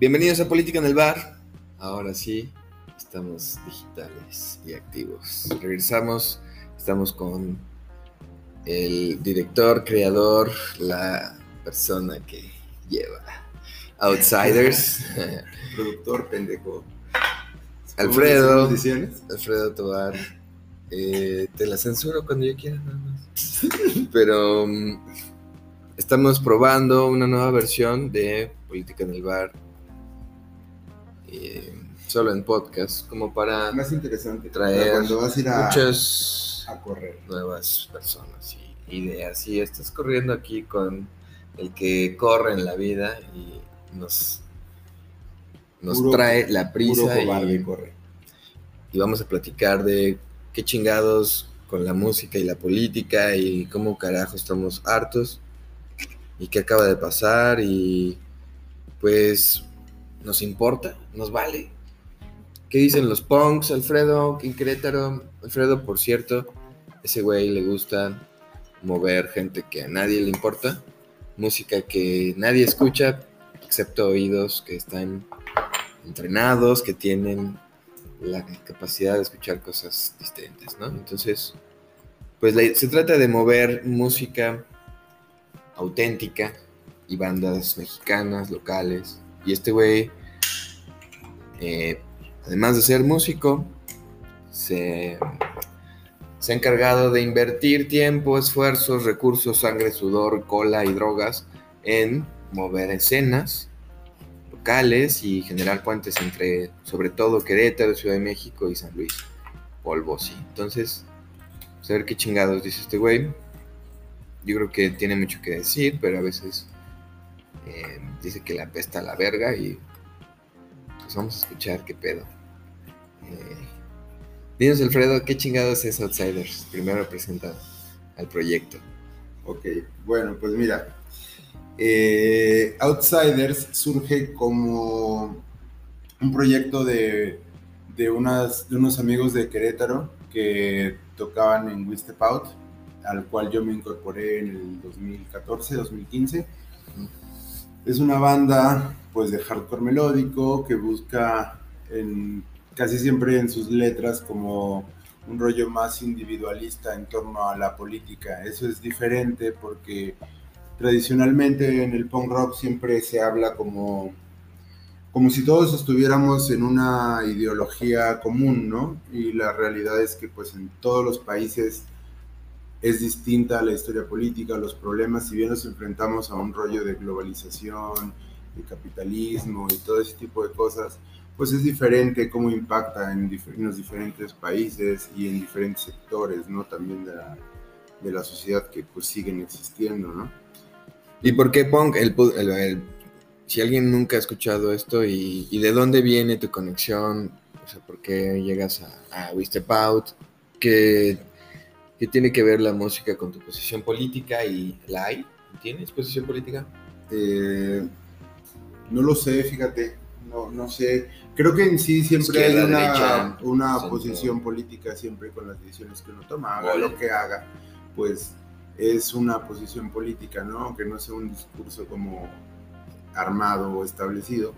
Bienvenidos a Política en el Bar. Ahora sí, estamos digitales y activos. Regresamos, estamos con el director, creador, la persona que lleva Outsiders, Productor pendejo. Alfredo. Alfredo Tobar. Eh, te la censuro cuando yo quiera, nada más. Pero mm, estamos probando una nueva versión de Política en el Bar. eh, solo en podcast, como para Más interesante. traer Cuando vas a ir a, muchas a correr. nuevas personas y ideas. Y estás corriendo aquí con el que corre en la vida y nos, nos Puro- trae la prisa y, corre. y vamos a platicar de qué chingados con la música y la política y cómo carajo estamos hartos y qué acaba de pasar y pues nos importa, nos vale. ¿Qué dicen los punks, Alfredo? Querétaro, Alfredo, por cierto, ese güey le gusta mover gente que a nadie le importa, música que nadie escucha, excepto oídos que están entrenados, que tienen la capacidad de escuchar cosas distintas, ¿no? Entonces, pues se trata de mover música auténtica y bandas mexicanas, locales. Y este güey, eh, además de ser músico, se, se ha encargado de invertir tiempo, esfuerzos, recursos, sangre, sudor, cola y drogas en mover escenas locales y generar puentes entre, sobre todo, Querétaro, Ciudad de México y San Luis. Polvo, sí. Entonces, pues, a ver qué chingados dice este güey. Yo creo que tiene mucho que decir, pero a veces eh, dice que la apesta a la verga y pues vamos a escuchar qué pedo. Eh, dinos, Alfredo, ¿qué chingados es Outsiders? Primero presenta al proyecto. Ok, bueno, pues mira. Eh, Outsiders surge como un proyecto de, de, unas, de unos amigos de Querétaro que tocaban en Wistepout, al cual yo me incorporé en el 2014, 2015. Es una banda pues de hardcore melódico que busca en, casi siempre en sus letras como un rollo más individualista en torno a la política. Eso es diferente porque tradicionalmente en el punk rock siempre se habla como, como si todos estuviéramos en una ideología común, ¿no? Y la realidad es que pues en todos los países es distinta la historia política, los problemas, si bien nos enfrentamos a un rollo de globalización, de capitalismo y todo ese tipo de cosas, pues es diferente cómo impacta en, en los diferentes países y en diferentes sectores, ¿no? También de la, de la sociedad que pues siguen existiendo, ¿no? ¿Y por qué punk? El, pu- el- el- si alguien nunca ha escuchado esto y, y de dónde viene tu conexión, o sea, por qué llegas a, a Wistepout, ¿qué, qué tiene que ver la música con tu posición política y la hay? ¿Tienes posición política? Eh, no lo sé, fíjate, no, no sé. Creo que en sí siempre hay una, derecha, una posición política siempre con las decisiones que uno toma, haga lo que haga, pues es una posición política, ¿no? Aunque no sea un discurso como armado o establecido,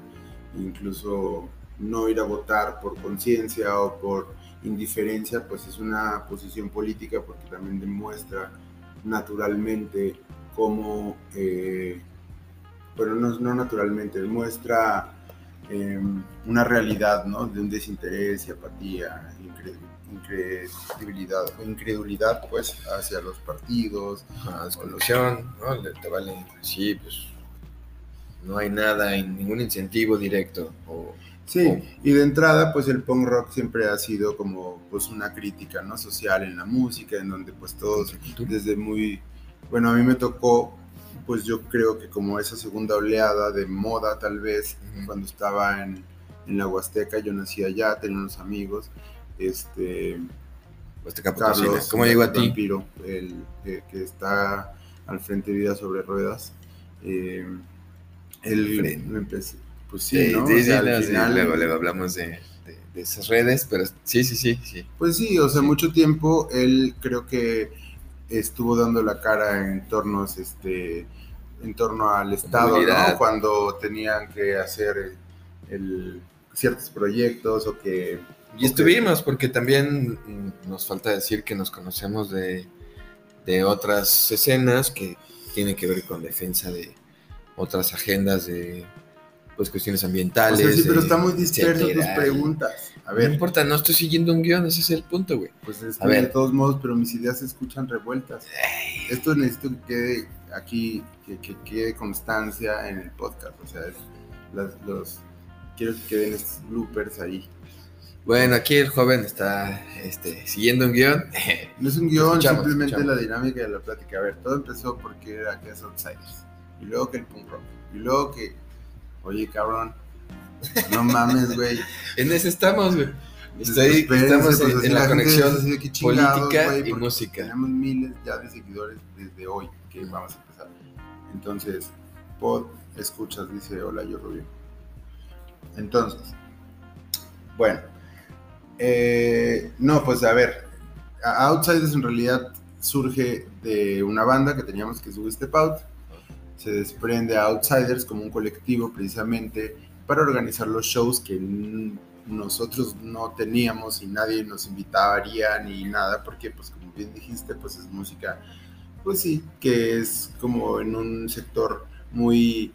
incluso no ir a votar por conciencia o por indiferencia, pues es una posición política porque también demuestra naturalmente cómo, eh, bueno, no, no naturalmente, demuestra eh, una realidad, ¿no? De un desinterés y apatía, incre- incredibilidad, o incredulidad, pues, hacia los partidos, Ah, desconexión, ¿no? Le- Te vale, sí, pues no hay nada, ningún incentivo directo. O, Sí, Oh. y de entrada, pues el punk rock siempre ha sido como pues una crítica, ¿no? Social en la música, en donde pues todos desde muy, bueno, a mí me tocó, pues yo creo que como esa segunda oleada de moda tal vez, Ujú. cuando estaba en, en la Huasteca, yo nací allá, tenía unos amigos, este, Potosina. Carlos, ¿Cómo llegó a ti? Vampiro, el que, que está al frente de Vida sobre Ruedas. Eh, Fren. me empecé- pues sí, Sí, ¿no? sí, O sí, sea, al no, sí, final- luego, luego hablamos de, de- de esas redes, pero sí, sí, sí, sí. Pues sí, o sea, mucho tiempo él creo que estuvo dando la cara en tornos, este, en torno al Estado. ¿no? Cuando tenían que hacer el- ciertos proyectos o que... Y estuvimos, porque también nos falta decir que nos conocemos de, de otras escenas que tienen que ver con defensa de otras agendas de pues cuestiones O ambientales. sea, sí, pero está muy disperso tus preguntas. A No ver, importa, no estoy siguiendo un guion, ese es el punto, güey. pues es A que ver. de todos modos, pero mis ideas se escuchan revueltas. Esto necesito que quede aquí, que, que quede constancia en el podcast. O sea, es- las- los, quiero que queden estos bloopers ahí. Bueno, aquí el joven está este, siguiendo un guion. No es un guion, simplemente la dinámica de la plática. A ver, todo empezó porque era que es Outsiders. Y luego que el punk rock. Y luego que, oye, cabrón, no mames, güey. en ese estamos, güey. Estoy- Espérense, estamos pues, en, en la gente conexión es así de que chingados, política güey, y música. Tenemos miles ya de seguidores desde hoy que vamos a empezar. Entonces, pod, escuchas, dice, hola, yo Rubio. Entonces, bueno, eh, no, pues a ver, Outsiders en realidad surge de una banda que teníamos que es Step Out. Se desprende a Outsiders como un colectivo precisamente para organizar los shows que nosotros no teníamos y nadie nos invitaría ni nada, porque pues como bien dijiste, pues es música, pues sí, que es como en un sector muy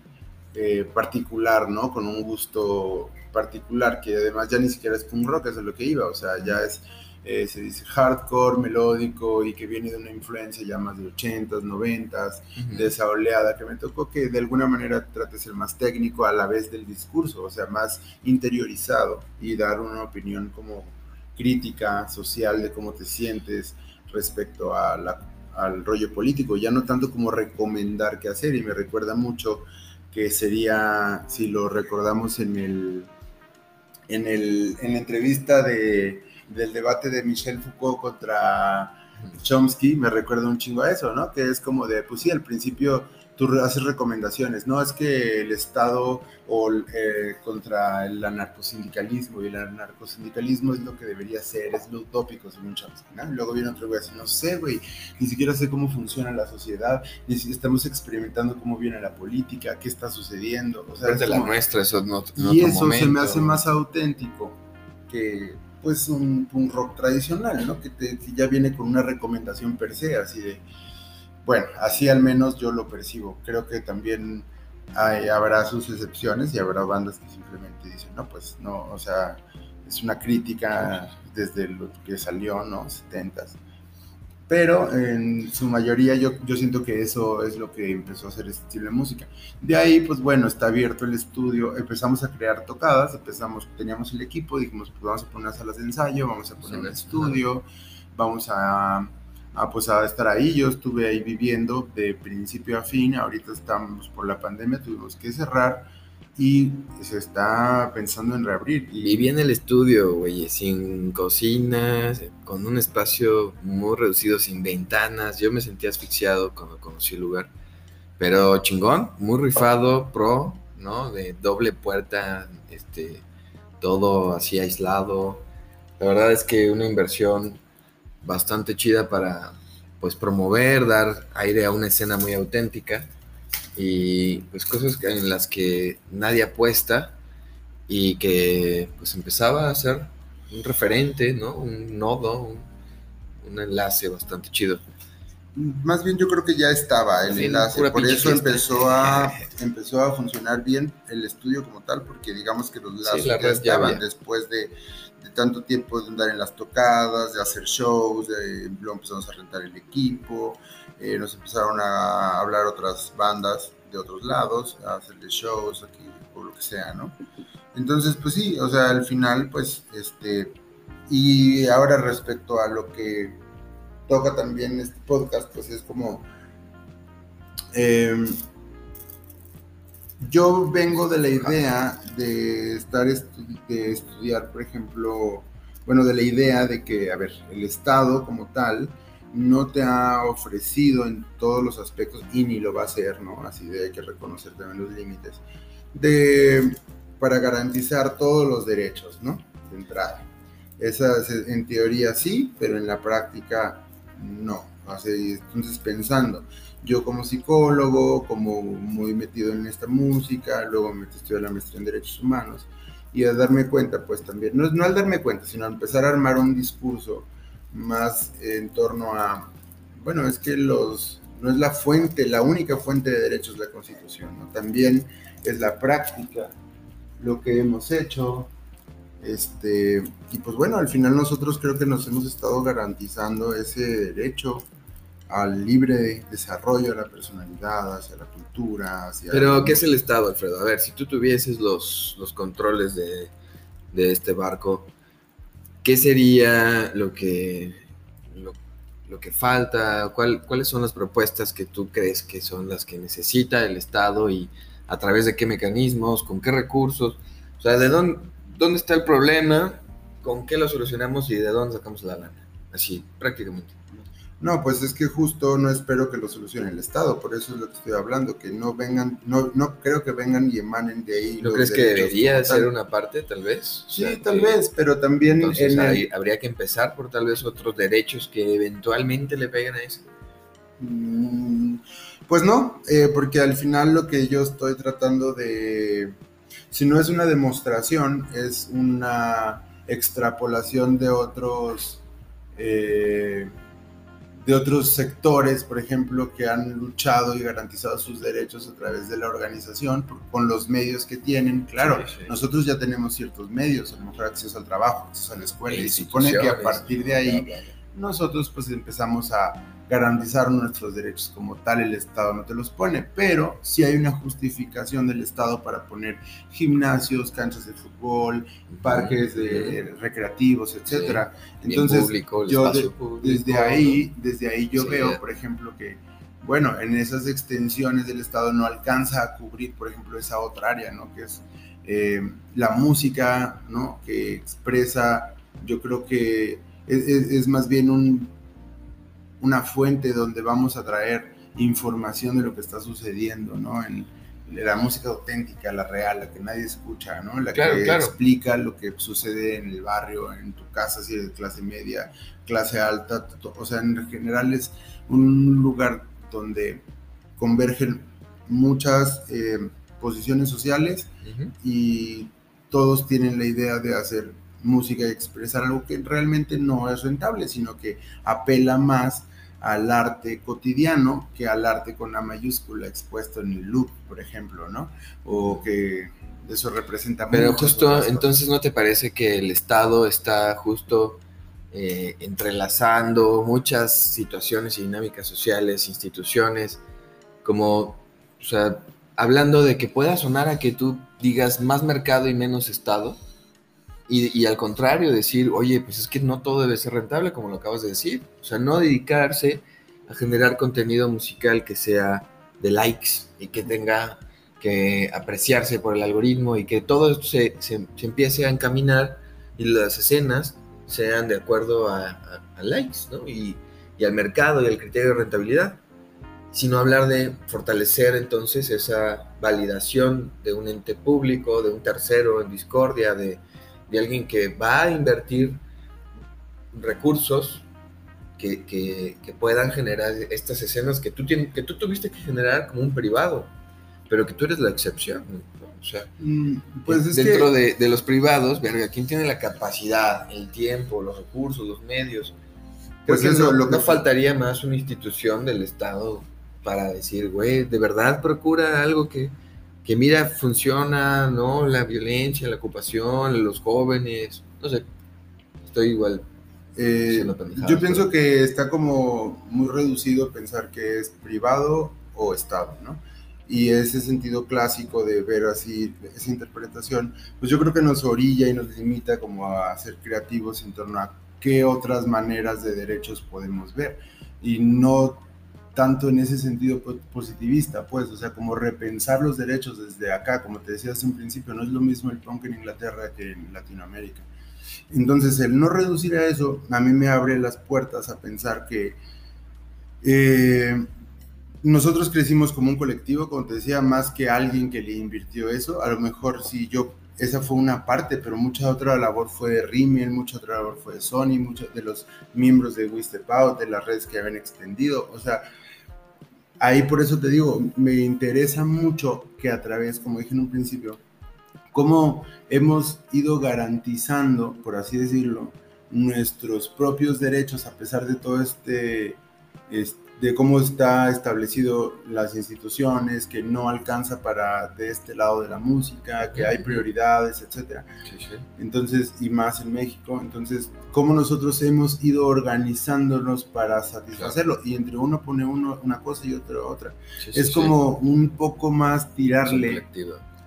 eh, particular, ¿no? Con un gusto particular, que además ya ni siquiera es punk rock, eso es lo que iba, o sea, ya es, eh, se dice hardcore, melódico y que viene de una influencia ya más de 80s, 90s, de esa oleada que me tocó que de alguna manera trate de ser más técnico a la vez del discurso, o sea, más interiorizado y dar una opinión como crítica social de cómo te sientes respecto a la- al rollo político, ya no tanto como recomendar qué hacer y me recuerda mucho que sería, si lo recordamos en el en, el, en la entrevista de, del debate de Michel Foucault contra Chomsky me recuerda un chingo a eso, ¿no? Que es como de, pues sí, al principio tú haces recomendaciones, ¿no? Es que el Estado o eh, contra el anarcosindicalismo y el anarcosindicalismo es lo que debería ser, es lo utópico según Chomsky, ¿no? Luego viene otro güey así, no sé, güey, ni siquiera sé cómo funciona la sociedad, ni si estamos experimentando cómo viene la política, qué está sucediendo, o sea, es la como- nuestra, eso no, y eso se me hace más auténtico que pues un punk rock tradicional, ¿no? Que, te- que ya viene con una recomendación per se, así de, bueno, así al menos yo lo percibo. Creo que también hay- habrá sus excepciones y habrá bandas que simplemente dicen, no, pues no, o sea, es una crítica desde lo que salió, ¿no? 70s. Pero en su mayoría yo, yo siento que eso es lo que empezó a hacer este estilo de música. De ahí, pues bueno, está abierto el estudio, empezamos a crear tocadas, empezamos, teníamos el equipo, dijimos, pues vamos a poner unas salas de ensayo, vamos a poner un Salas, estudio, vamos a, a, pues a estar ahí. Yo estuve ahí viviendo de principio a fin, ahorita estamos por la pandemia, tuvimos que cerrar y se está pensando en reabrir. Y Vivía en el estudio, güey, sin cocinas, con un espacio muy reducido, sin ventanas. Yo me sentía asfixiado cuando conocí el lugar. Pero chingón, muy rifado, pro, ¿no? De doble puerta, este, todo así aislado. La verdad es que una inversión bastante chida para, pues, promover, dar aire a una escena muy auténtica y, pues, cosas en las que nadie apuesta y que pues empezaba a ser un referente, ¿no? Un nodo, un, un enlace bastante chido. Más bien yo creo que ya estaba el Sí, enlace, por eso empezó a, empezó a funcionar bien el estudio como tal, porque digamos que los lazos la ya estaban después de, de tanto tiempo de andar en las tocadas, de hacer shows, luego empezamos a rentar el equipo, eh, nos empezaron a hablar otras bandas de otros lados, a hacerle shows aquí o lo que sea, ¿no? Entonces, pues sí, o sea, al final, pues, este, y ahora respecto a lo que toca también este podcast, pues es como, eh, yo vengo de la idea de estar de estudiar, por ejemplo, bueno, de la idea de que, a ver, el Estado como tal no te ha ofrecido en todos los aspectos y ni lo va a hacer, ¿no? Así de hay que reconocer también los límites, de, para garantizar todos los derechos, ¿no? De entrada. Esa en teoría sí, pero en la práctica no. Entonces pensando, yo como psicólogo, como muy metido en esta música, luego me estudié la maestría en Derechos Humanos, y a darme cuenta, pues también, no, no al darme cuenta, sino a empezar a armar un discurso más en torno a, bueno, es que los, no es la fuente, la única fuente de derechos la Constitución, ¿no? también es la práctica, lo que hemos hecho, este, y pues bueno, al final nosotros creo que nos hemos estado garantizando ese derecho al libre desarrollo de la personalidad, hacia la cultura, hacia... Pero, ¿qué es el Estado, Alfredo? A ver, si tú tuvieses los, los controles de, de este barco, ¿qué sería lo que, lo, que falta? ¿Cuál, ¿Cuáles son las propuestas que tú crees que son las que necesita el Estado y a través de qué mecanismos, con qué recursos? O sea, ¿de dónde, dónde está el problema? ¿Con qué lo solucionamos y de dónde sacamos la lana? Así, prácticamente. No, pues es que justo no espero que lo solucione el Estado, por eso es lo que estoy hablando, que no vengan, no, no creo que vengan y emanen de ahí. ¿No crees que debería ser una parte, tal vez? sí, tal vez, pero también... habría que empezar por tal vez otros derechos que eventualmente le peguen a eso. Mm, pues no, eh, porque al final lo que yo estoy tratando de, si no es una demostración, es una extrapolación de otros... Eh, de otros sectores, por ejemplo, que han luchado y garantizado sus derechos a través de la organización, con los medios que tienen. Claro, nosotros ya tenemos ciertos medios, a lo mejor acceso al trabajo, acceso a la escuela, y supone que a partir de ahí nosotros pues empezamos a garantizar nuestros derechos como tal, el Estado no te los pone, pero si hay una justificación del Estado para poner gimnasios, canchas de fútbol, parques de, recreativos, etcétera. Entonces, yo desde ahí, desde ahí yo veo, por ejemplo, que bueno, en esas extensiones del Estado no alcanza a cubrir, por ejemplo, esa otra área, ¿no? Que es eh, la música, ¿no? Que expresa, yo creo que es más bien un una fuente donde vamos a traer información de lo que está sucediendo, ¿no? En, la música auténtica, la real, la que nadie escucha, ¿no? La que explica lo que sucede en el barrio, en tu casa, si eres de clase media, clase alta, o sea, en general es un lugar donde convergen muchas eh, posiciones sociales y todos tienen la idea de hacer música y expresar algo que realmente no es rentable, sino que apela más al arte cotidiano que al arte con la mayúscula expuesto en el loop, por ejemplo, ¿no? O que eso representa... Pero justo, entonces, ¿no te parece que el Estado está justo eh, entrelazando muchas situaciones y dinámicas sociales, instituciones, como, o sea, hablando de que pueda sonar a que tú digas más mercado y menos Estado? Y, al contrario, decir, oye, pues es que no todo debe ser rentable, como lo acabas de decir. O sea, no dedicarse a generar contenido musical que sea de likes y que tenga que apreciarse por el algoritmo y que todo esto se, se, empiece a encaminar y las escenas sean de acuerdo a, likes, ¿no? Y, y, al mercado y al criterio de rentabilidad, sino hablar de fortalecer entonces esa validación de un ente público, de un tercero en discordia, de, de alguien que va a invertir recursos que, que, puedan generar estas escenas que tú, tienes, que tú tuviste que generar como un privado, pero que tú eres la excepción. O sea, mm, pues dentro de, de, los privados, verga, ¿quién tiene la capacidad, el tiempo, los recursos, los medios? pues eso, lo que no faltaría más una institución del Estado para decir, güey, de verdad procura algo que, que mira, funciona, ¿no? La violencia, la ocupación, los jóvenes, no sé, estoy igual. Eh, yo pienso que está como muy reducido pensar que es privado o Estado, ¿no? Y ese sentido clásico de ver así esa interpretación, pues yo creo que nos orilla y nos limita como a ser creativos en torno a qué otras maneras de derechos podemos ver. Y no tanto en ese sentido positivista, pues, o sea, como repensar los derechos desde acá, como te decía hace un principio, no es lo mismo el punk en Inglaterra que en Latinoamérica. Entonces, el no reducir a eso, a mí me abre las puertas a pensar que Eh, nosotros crecimos como un colectivo, como te decía, más que alguien que le invirtió eso. A lo mejor si yo, esa fue una parte, pero mucha otra labor fue de Rimmel, mucha otra labor fue de Sony, muchos de los miembros de Wistepau, de las redes que habían extendido. O sea, ahí por eso te digo, me interesa mucho que a través, como dije en un principio, cómo hemos ido garantizando, por así decirlo, nuestros propios derechos a pesar de todo este, de cómo está establecido las instituciones, que no alcanza para de este lado de la música, que hay prioridades, etcétera. Entonces, y más en México, entonces, cómo nosotros hemos ido organizándonos para satisfacerlo y entre uno pone uno una cosa y otro otra. es como un poco más tirarle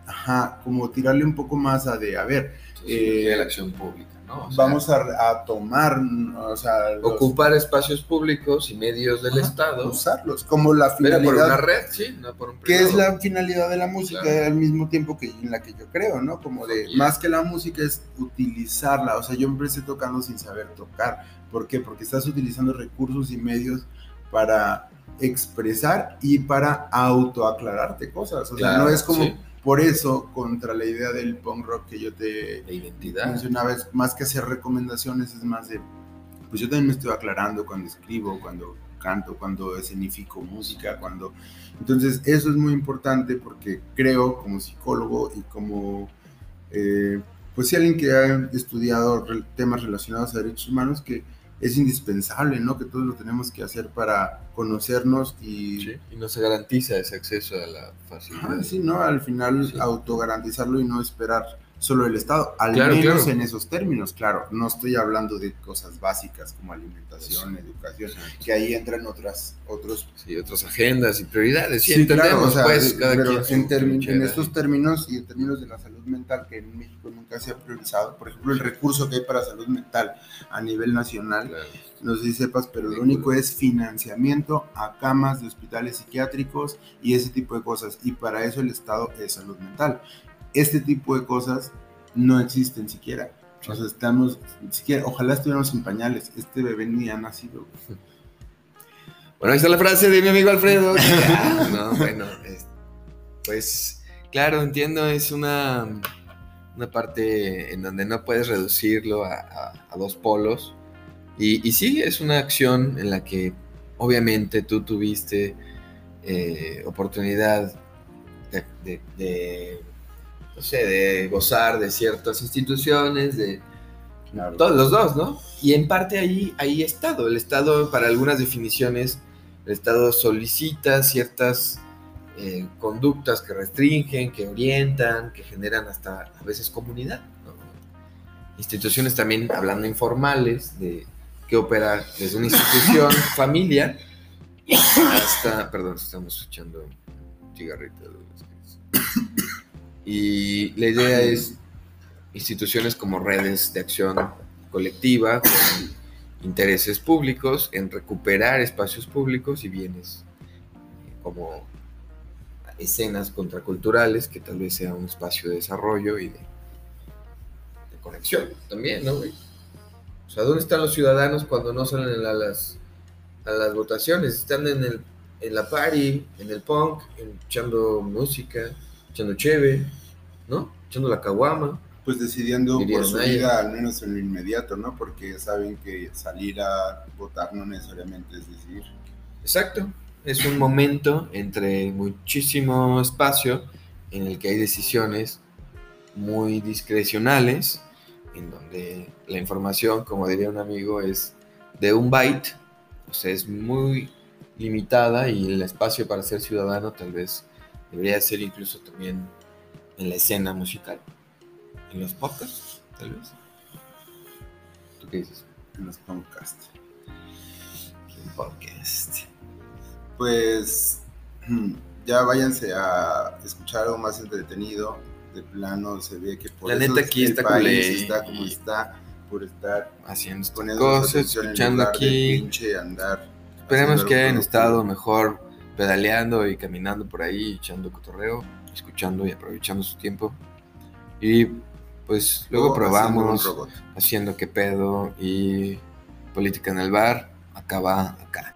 ajá, como tirarle un poco más a de, a ver, eh, la acción pública. ¿No? vamos a, tomar, o sea, ocupar espacios públicos y medios del Estado, usarlos como la finalidad. por una red, sí, no por un Que es la finalidad de la música al mismo tiempo que en la que yo creo, ¿no? Como de más que la música es utilizarla, o sea, yo empecé tocando sin saber tocar, ¿por qué? Porque estás utilizando recursos y medios para expresar y para autoaclararte cosas, o sea, no es como por eso, contra la idea del punk rock que yo te identidad. mencionaba, es más que hacer recomendaciones, es más de, pues yo también me estoy aclarando cuando escribo, cuando canto, cuando escenifico música, cuando... Entonces, eso es muy importante porque creo como psicólogo y como, eh, pues si alguien que ha estudiado temas relacionados a derechos humanos, que es indispensable, ¿no? Que todos lo tenemos que hacer para conocernos y... y no se garantiza ese acceso a la facilidad. sí, ¿no? Al final autogarantizarlo y no esperar solo el Estado, al menos en esos términos, claro, no estoy hablando de cosas básicas como alimentación, educación, que ahí entran otras, otros... Sí, otras agendas y prioridades, sí, entendemos, pues, cada pero en, en, estos términos y en términos de la salud mental, que en México nunca se ha priorizado, por ejemplo, el recurso que hay para salud mental a nivel nacional, no sé si sepas, pero lo único es financiamiento a camas de hospitales psiquiátricos y ese tipo de cosas, y para eso el Estado es salud mental este tipo de cosas no existen siquiera. O sea, estamos, siquiera, ojalá estuviéramos en pañales. Este bebé ni ha nacido. Bueno, ahí está la frase de mi amigo Alfredo. no, bueno, pues claro, entiendo, es una, una parte en donde no puedes reducirlo a, dos polos. Y, sí, es una acción en la que obviamente tú tuviste eh, oportunidad de no sé, de gozar de ciertas instituciones, de todos los dos, ¿no? Y en parte ahí, ahí Estado. El Estado, para algunas definiciones, el Estado solicita ciertas eh, conductas que restringen, que orientan, que generan hasta a veces comunidad. Instituciones también, hablando informales, de que opera desde una institución, familia, hasta, perdón, estamos escuchando cigarritos. Y la idea es instituciones como redes de acción colectiva con intereses públicos en recuperar espacios públicos y bienes eh, como escenas contraculturales que tal vez sea un espacio de desarrollo y de, conexión también, ¿no? O sea, ¿dónde están los ciudadanos cuando no salen a las, a las votaciones? Están en, el, en la party, en el punk, echando música, echando cheve, ¿no? Echando la caguama. Pues decidiendo por su vida, al menos en lo inmediato, ¿no? Porque saben que salir a votar no necesariamente es decir. Exacto. Es un momento entre muchísimo espacio en el que hay decisiones muy discrecionales, en donde la información, como diría un amigo, es de un byte, o sea, es muy limitada y el espacio para ser ciudadano tal vez debería ser incluso también en la escena musical. En los podcasts, tal vez. ¿Tú qué dices? En los podcasts. En podcast. Pues ya váyanse a escuchar algo más entretenido. De plano se ve que por la neta aquí está país está como está por estar haciendo cosas, escuchando aquí. andar. Esperemos que hayan estado mejor pedaleando y caminando por ahí, echando cotorreo escuchando y aprovechando su tiempo. Y pues luego probamos haciendo, qué pedo y política en el bar, acaba acá.